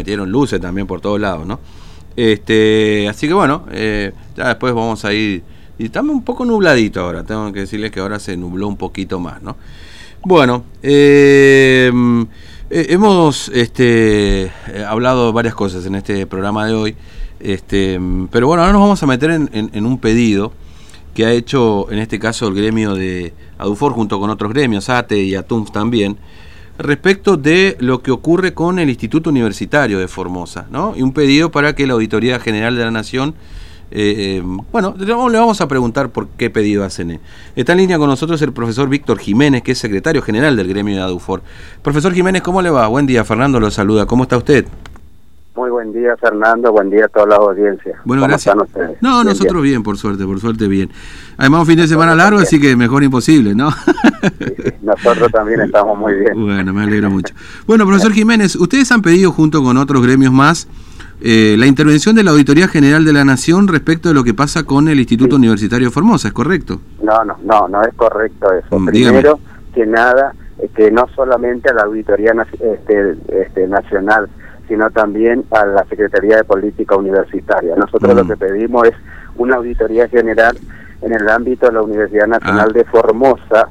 metieron luces también por todos lados, ¿no? Este, así que bueno, eh, ya después vamos a ir. Y estamos un poco nubladito ahora, tengo que decirles que ahora se nubló un poquito más, ¿no? Bueno, eh, eh, hemos este, hablado varias cosas en este programa de hoy, este, pero bueno, ahora nos vamos a meter en, un pedido que ha hecho en este caso el gremio de ADUFOR junto con otros gremios, ATE y ATUMS también, respecto de lo que ocurre con el Instituto Universitario de Formosa, ¿no? Y un pedido para que la Auditoría General de la Nación, eh, bueno, le vamos a preguntar por qué pedido hacen. Está en línea con nosotros el profesor Víctor Jiménez, que es secretario general del gremio de ADUFOR. Profesor Jiménez, ¿cómo le va? Buen día, Fernando lo saluda. ¿Cómo está usted? Muy buen día, Fernando. Buen día a toda la audiencia. Bueno, gracias. No, nosotros bien, por suerte, por suerte bien. Además, un fin de semana largo, así que mejor imposible, ¿no? nosotros también estamos muy bien. Bueno, me alegro mucho. Bueno, profesor Jiménez, ustedes han pedido, junto con otros gremios más, eh, la intervención de la Auditoría General de la Nación respecto de lo que pasa con el Instituto Universitario Formosa, ¿es correcto? No, no, no, no es correcto eso. Mm, Primero que nada, que no solamente a la Auditoría este, este, Nacional, sino también a la Secretaría de Política Universitaria. Nosotros lo mm. que pedimos es una auditoría general en el ámbito de la Universidad Nacional ah. de Formosa,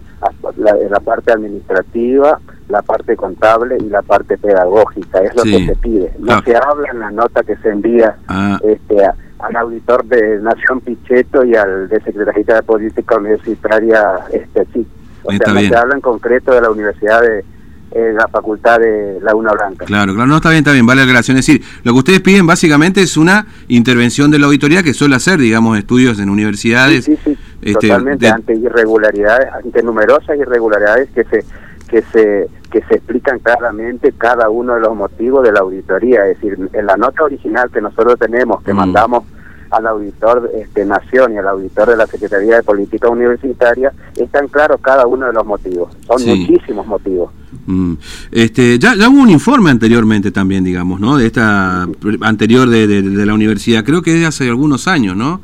la, la, parte administrativa, la parte contable y la parte pedagógica, es lo que se pide. No ah. se habla en la nota que se envía ah. este, al auditor de Nación Pichetto y al de Secretaría de Política Universitaria, este sí. O sea, no se habla en concreto de la Universidad de la facultad de Laguna Blanca. Claro, claro, no está bien, está bien, vale la aclaración. Es decir, lo que ustedes piden básicamente es una intervención de la auditoría que suele hacer, digamos, estudios en universidades. Sí, sí, este, totalmente, ante irregularidades, ante numerosas irregularidades que se que se que se explican claramente cada uno de los motivos de la auditoría. Es decir, en la nota original que nosotros tenemos, que mm. mandamos al auditor este, Nación y al auditor de la Secretaría de Política Universitaria, están claros cada uno de los motivos. Son muchísimos motivos. Mm. Este, ya, ya hubo un informe anteriormente también, digamos, ¿no? De esta anterior de, de, la universidad, creo que es de hace algunos años, ¿no?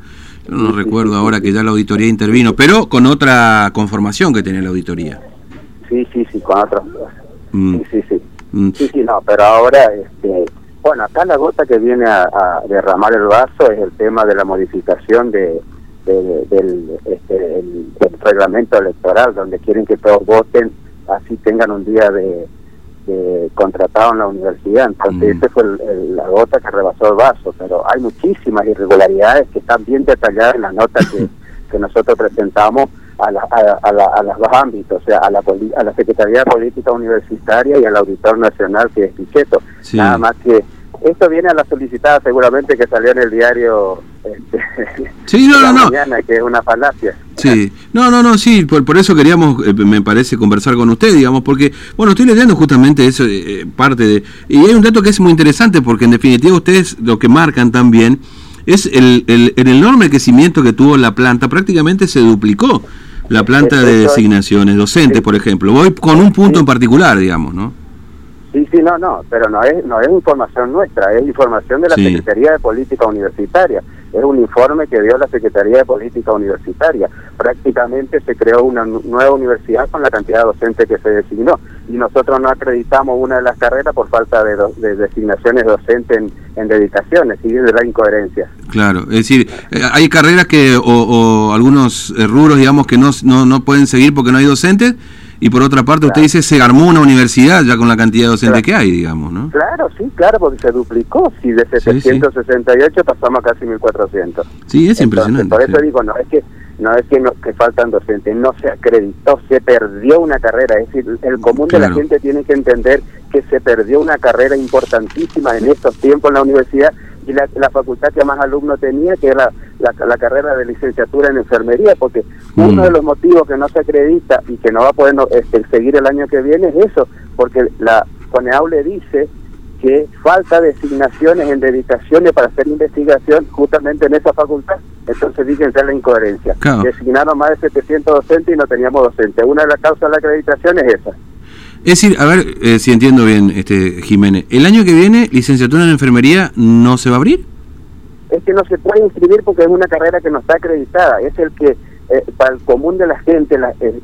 Yo no recuerdo ahora que ya la auditoría intervino, pero con otra conformación que tenía la auditoría. Sí, sí, sí, con otra. Mm. Sí, sí, sí. Mm. Sí, sí, no, pero ahora, este, bueno, acá la gota que viene a, derramar el vaso es el tema de la modificación de, del, este, reglamento electoral, donde quieren que todos voten, así tengan un día de, contratado en la universidad. Entonces, mm. esa fue la gota que rebasó el vaso, pero hay muchísimas irregularidades que están bien detalladas en la nota que, que nosotros presentamos a, la, a, la, a, los dos ámbitos, o sea, a la, a la Secretaría de Política Universitaria y al Auditor Nacional, que es Pichetto. Nada más que esto viene a la solicitada seguramente que salió en el diario este, sí, no, no, no. mañana, que es una falacia. Sí, no, no, no, sí, por, por eso queríamos, eh, me parece, conversar con usted, digamos, porque, bueno, estoy leyendo justamente eso, eh, eh, parte de... Y hay un dato que es muy interesante, porque en definitiva ustedes lo que marcan también es el, el, el enorme crecimiento que tuvo la planta, prácticamente se duplicó la planta de designaciones, docentes, por ejemplo. Voy con un punto en particular, digamos, ¿no? Sí, sí, no, no, pero no es, no es información nuestra, es información de la Secretaría de Política Universitaria. Es un informe que dio la Secretaría de Política Universitaria. Prácticamente se creó una nueva universidad con la cantidad de docentes que se designó y nosotros no acreditamos una de las carreras por falta de, designaciones docentes en, dedicaciones, y de la incoherencia. Claro, es decir, eh, hay carreras que o, algunos eh, rubros, digamos, que no, no, no pueden seguir porque no hay docentes y por otra parte, usted dice, se armó una universidad ya con la cantidad de docentes que hay, digamos, ¿no? Claro, sí, claro, porque se duplicó. Si de 768 pasamos a casi 1400. Sí, es impresionante. Por eso digo, no es que no es que, no, que faltan docentes, no se acreditó, se perdió una carrera. Es decir, el común de la gente tiene que entender que se perdió una carrera importantísima en estos tiempos en la universidad y la, la facultad que más alumnos tenía, que era la, carrera de licenciatura en enfermería, porque uno de mm. los motivos que no se acredita y que no va a poder este, seguir el año que viene es eso, porque la CONEAU le dice que falta designaciones en dedicaciones para hacer investigación justamente en esa facultad. Entonces dicen ser la incoherencia. Designaron más de 700 docentes y no teníamos docentes. Una de las causas de la acreditación es esa. Es decir, a ver eh, si entiendo bien, este Jiménez, ¿el año que viene licenciatura en enfermería no se va a abrir? Es que no se puede inscribir porque es una carrera que no está acreditada. Es el que eh, para el común de la gente,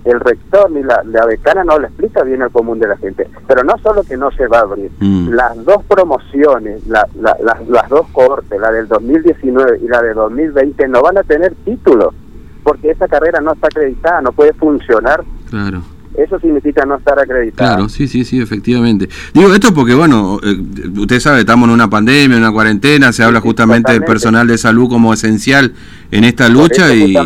el, rector ni la, la, decana no le explica bien al común de la gente. Pero no solo que no se va a abrir, mm. las dos promociones, la, las dos cohortes, la del 2019 y la del 2020, no van a tener título, porque esa carrera no está acreditada, no puede funcionar. Claro eso significa no estar acreditado. Claro, sí, sí, sí, efectivamente. Digo esto porque, bueno, eh, usted sabe, estamos en una pandemia, en una cuarentena, se habla justamente del personal de salud como esencial en esta lucha y,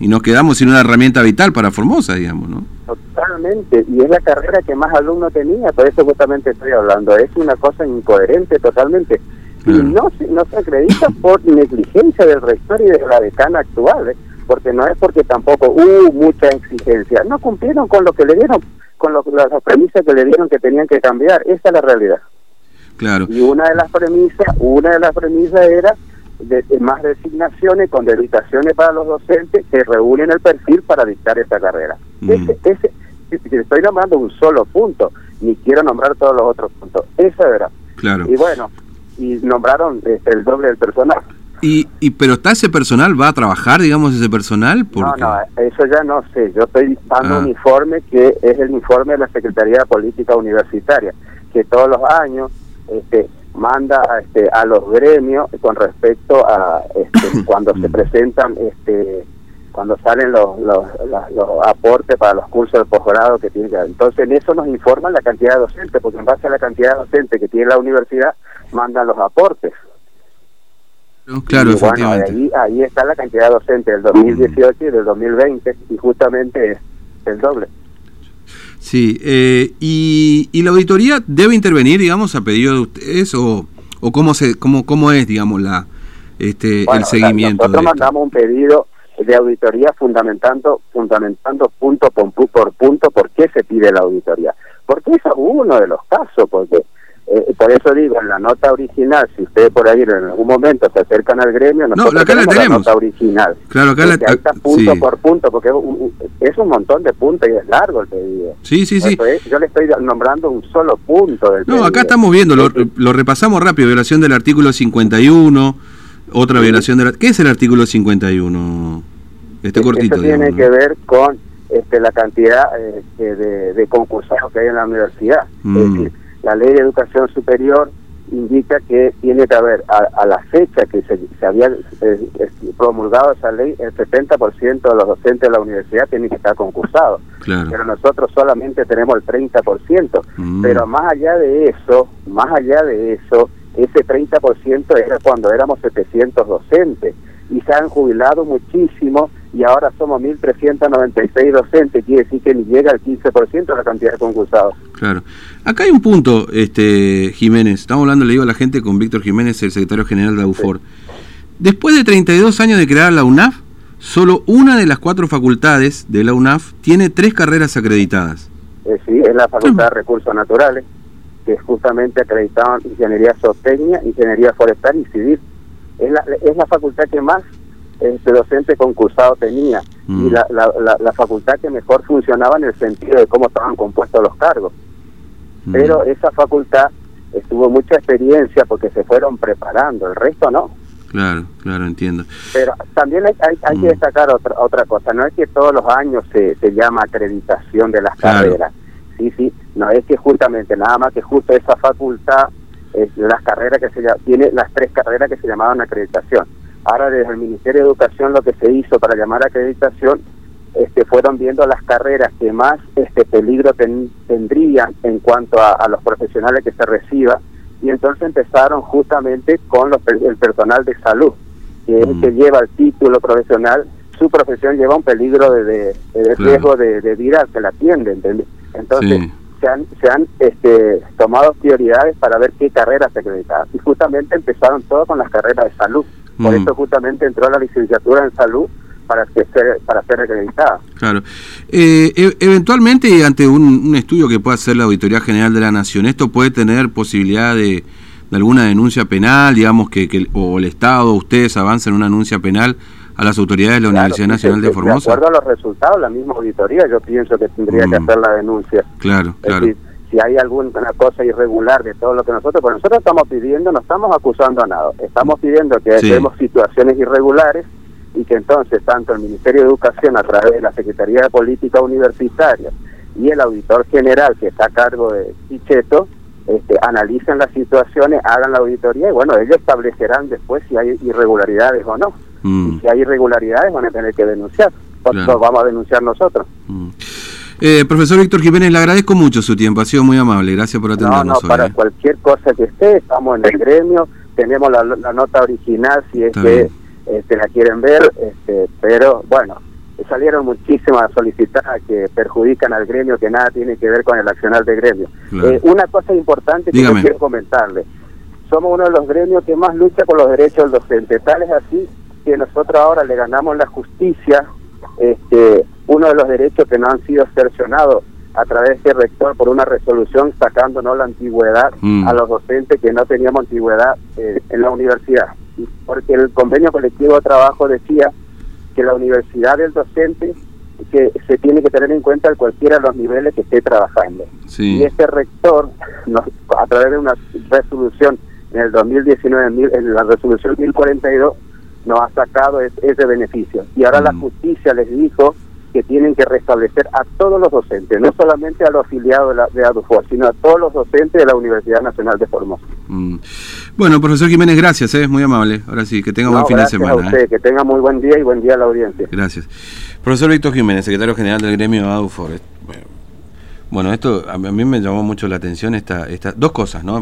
y, nos quedamos sin una herramienta vital para Formosa, digamos, ¿no? Totalmente, y es la carrera que más alumnos tenía, por eso justamente estoy hablando, es una cosa incoherente totalmente. Y no, no se acredita por negligencia del rector y de la decana actual. ¿eh? Porque no es porque tampoco hubo mucha exigencia, no cumplieron con lo que le dieron, con lo, las premisas que le dieron que tenían que cambiar, esa es la realidad. Claro. Y una de las premisas, una de las premisas era de, más designaciones con dedicaciones para los docentes que reúnen el perfil para dictar esta carrera. Mm. Ese, ese, estoy nombrando un solo punto, ni quiero nombrar todos los otros puntos. Esa era. Claro. Y bueno, y nombraron este, el doble del personal. Y, y pero está ese personal, va a trabajar, digamos, ese personal. No, no, eso ya no sé. Yo estoy dando un ah. informe que es el informe de la Secretaría de Política Universitaria, que todos los años este, manda este, a los gremios con respecto a este, cuando se presentan, este, cuando salen los, los, los, aportes para los cursos de posgrado que tiene. Entonces, en eso nos informan la cantidad de docentes, porque en base a la cantidad de docentes que tiene la universidad, mandan los aportes. Claro, ahí, ahí está la cantidad de docentes del 2018 y del 2020 y justamente es el doble. Sí, eh, y, y, la auditoría debe intervenir, digamos, a pedido de ustedes o, o cómo se cómo cómo es, digamos, la este el seguimiento. nosotros mandamos un pedido de auditoría fundamentando fundamentando punto por, por punto por qué se pide la auditoría. Porque es uno de los casos, porque eh, por eso digo, en la nota original, si ustedes por ahí en algún momento se acercan al gremio, nosotros no, acá tenemos la, nota original. Claro, acá la, está punto por punto, porque es un, montón de puntos y es largo el pedido. Sí, sí, sí. yo le estoy nombrando un solo punto del No, acá estamos viendo, lo, lo, repasamos rápido, violación del artículo 51, otra violación del... ¿Qué es el artículo 51? Este cortito. Eso tiene que ver con este, la cantidad este, de, de concursados que hay en la universidad. Es mm. decir, la ley de educación superior indica que tiene que haber, a, la fecha que se, había eh, promulgado esa ley, el 70% de los docentes de la universidad tienen que estar concursados. Pero nosotros solamente tenemos el 30%. Mm. Pero más allá de eso, más allá de eso, ese 30% era cuando éramos 700 docentes y se han jubilado muchísimo y ahora somos 1.396 docentes, quiere decir que ni llega al 15% de la cantidad de concursados. Claro. Acá hay un punto, este Jiménez, estamos hablando, le digo a la gente, con Víctor Jiménez, el secretario general de UFOR. Después de 32 años de crear la UNAF, solo una de las cuatro facultades de la UNAF tiene tres carreras acreditadas. Eh, sí, es la Facultad de Recursos Naturales, que justamente acreditaban Ingeniería Zootecnia, Ingeniería Forestal y Civil. Es la, es la facultad que más este docente concursado tenía y mm. la, la, la, facultad que mejor funcionaba en el sentido de cómo estaban compuestos los cargos. Mm. Pero esa facultad estuvo mucha experiencia porque se fueron preparando, el resto no. Claro, claro, entiendo. Pero también hay, hay, que mm. destacar otra, otra cosa, no es que todos los años se, se llama acreditación de las carreras, sí, sí, no es que justamente, nada más que justo esa facultad, las carreras que se tiene las tres carreras que se llamaban acreditación Ahora desde el Ministerio de Educación lo que se hizo para llamar a acreditación este, fueron viendo las carreras que más este peligro tendrían en cuanto a, los profesionales que se reciba y entonces empezaron justamente con los, el personal de salud, que es el que mm. lleva el título profesional, su profesión lleva un peligro de, riesgo de, vida que la atiende, Entonces se han, se han este, tomado prioridades para ver qué carreras se acreditaban y justamente empezaron todo con las carreras de salud. Por mm. eso justamente entró la licenciatura en salud para que ser, para ser acreditada. Claro. Eh, e, eventualmente, ante un, estudio que pueda hacer la Auditoría General de la Nación, ¿esto puede tener posibilidad de, alguna denuncia penal, digamos, que, que, o el Estado, ustedes avancen una denuncia penal a las autoridades de la Universidad Nacional de Formosa? De acuerdo a los resultados, la misma auditoría, yo pienso que tendría que mm. hacer la denuncia. Claro, claro si hay alguna cosa irregular de todo lo que nosotros, pues nosotros estamos pidiendo, no estamos acusando a nada, estamos pidiendo que sí. situaciones irregulares y que entonces tanto el Ministerio de Educación a través de la Secretaría de Política Universitaria y el auditor general que está a cargo de Pichetto este, analicen las situaciones, hagan la auditoría y bueno, ellos establecerán después si hay irregularidades o no. Mm. Y si hay irregularidades van a tener que denunciar. Claro. vamos a denunciar nosotros. Mm. Eh, profesor Víctor Jiménez, le agradezco mucho su tiempo, ha sido muy amable, gracias por atendernos. No, no, para ¿eh? cualquier cosa que esté, estamos en el gremio, tenemos la, nota original si es que este, la quieren ver, este, pero bueno, salieron muchísimas solicitadas que perjudican al gremio, que nada tiene que ver con el accionar del gremio. Eh, una cosa importante que yo quiero comentarle, somos uno de los gremios que más lucha por los derechos del docente, tal es así que nosotros ahora le ganamos la justicia, este, uno de los derechos que no han sido cercionados a través de rector por una resolución sacándonos la antigüedad mm. a los docentes que no teníamos antigüedad eh, en la universidad. Porque el convenio colectivo de trabajo decía que la universidad del docente que se tiene que tener en cuenta en cualquiera de los niveles que esté trabajando. Y este rector, a través de una resolución en el 2019, en la resolución 1042, nos ha sacado ese beneficio. Y ahora la mm. justicia les dijo que tienen que restablecer a todos los docentes, no solamente a los afiliados de, la, de ADUFOR, sino a todos los docentes de la Universidad Nacional de Formosa. Mm. Bueno, profesor Jiménez, gracias, es ¿eh? muy amable. Ahora sí, que tenga buen fin de semana. A usted, ¿eh? Que tenga muy buen día y buen día a la audiencia. Gracias. Profesor Víctor Jiménez, secretario general del gremio ADUFOR. Bueno, esto a mí me llamó mucho la atención, esta, esta, dos cosas, ¿no?